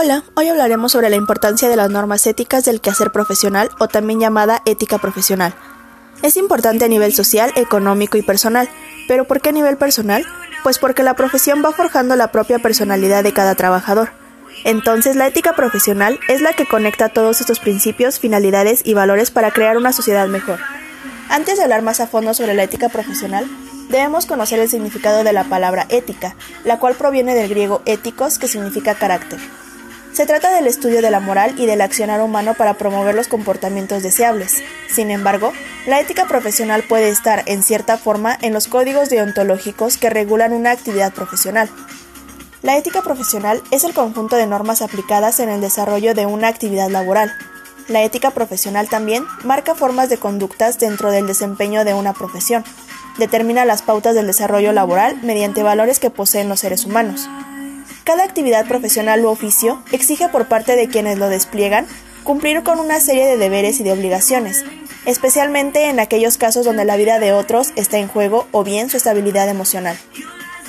Hola, hoy hablaremos sobre la importancia de las normas éticas del quehacer profesional o también llamada ética profesional. Es importante a nivel social, económico y personal, pero ¿por qué a nivel personal? Pues porque la profesión va forjando la propia personalidad de cada trabajador. Entonces la ética profesional es la que conecta todos estos principios, finalidades y valores para crear una sociedad mejor. Antes de hablar más a fondo sobre la ética profesional, debemos conocer el significado de la palabra ética, la cual proviene del griego éticos, que significa carácter. Se trata del estudio de la moral y del accionar humano para promover los comportamientos deseables. Sin embargo, la ética profesional puede estar, en cierta forma, en los códigos deontológicos que regulan una actividad profesional. La ética profesional es el conjunto de normas aplicadas en el desarrollo de una actividad laboral. La ética profesional también marca formas de conductas dentro del desempeño de una profesión. Determina las pautas del desarrollo laboral mediante valores que poseen los seres humanos. Cada actividad profesional u oficio exige por parte de quienes lo despliegan cumplir con una serie de deberes y de obligaciones, especialmente en aquellos casos donde la vida de otros está en juego o bien su estabilidad emocional.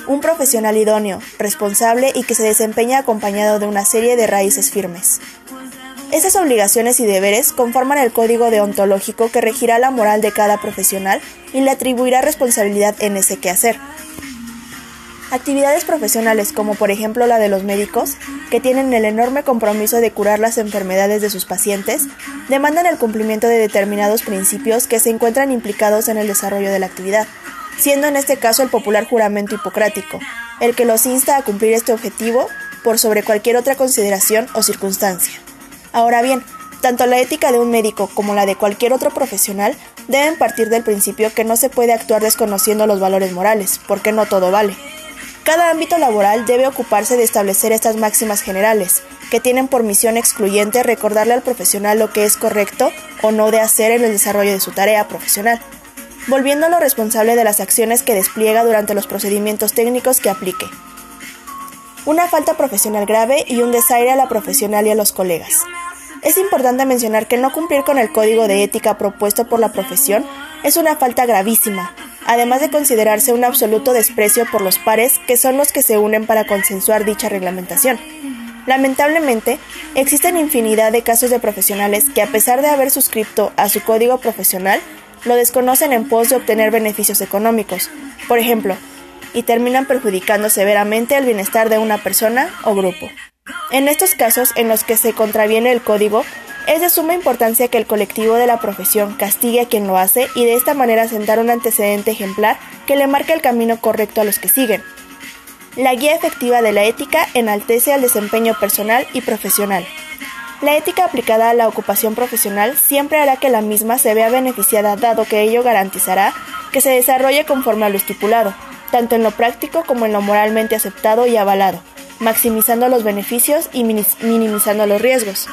Un profesional idóneo, responsable y que se desempeña acompañado de una serie de raíces firmes. Esas obligaciones y deberes conforman el código deontológico que regirá la moral de cada profesional y le atribuirá responsabilidad en ese quehacer, Actividades profesionales como por ejemplo la de los médicos, que tienen el enorme compromiso de curar las enfermedades de sus pacientes, demandan el cumplimiento de determinados principios que se encuentran implicados en el desarrollo de la actividad, siendo en este caso el popular juramento hipocrático, el que los insta a cumplir este objetivo por sobre cualquier otra consideración o circunstancia. Ahora bien, tanto la ética de un médico como la de cualquier otro profesional deben partir del principio que no se puede actuar desconociendo los valores morales, porque no todo vale. Cada ámbito laboral debe ocuparse de establecer estas máximas generales, que tienen por misión excluyente recordarle al profesional lo que es correcto o no de hacer en el desarrollo de su tarea profesional, volviéndolo responsable de las acciones que despliega durante los procedimientos técnicos que aplique. Una falta profesional grave y un desaire a la profesional y a los colegas. Es importante mencionar que no cumplir con el código de ética propuesto por la profesión es una falta gravísima, además de considerarse un absoluto desprecio por los pares que son los que se unen para consensuar dicha reglamentación. Lamentablemente, existen infinidad de casos de profesionales que a pesar de haber suscrito a su código profesional, lo desconocen en pos de obtener beneficios económicos, por ejemplo, y terminan perjudicando severamente el bienestar de una persona o grupo. En estos casos en los que se contraviene el código, es de suma importancia que el colectivo de la profesión castigue a quien lo hace y de esta manera sentar un antecedente ejemplar que le marque el camino correcto a los que siguen. La guía efectiva de la ética enaltece al desempeño personal y profesional. La ética aplicada a la ocupación profesional siempre hará que la misma se vea beneficiada dado que ello garantizará que se desarrolle conforme a lo estipulado, tanto en lo práctico como en lo moralmente aceptado y avalado, maximizando los beneficios y minimizando los riesgos.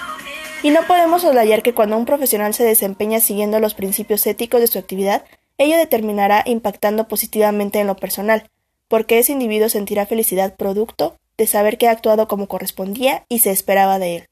Y no podemos soslayar que cuando un profesional se desempeña siguiendo los principios éticos de su actividad, ello determinará impactando positivamente en lo personal, porque ese individuo sentirá felicidad producto de saber que ha actuado como correspondía y se esperaba de él.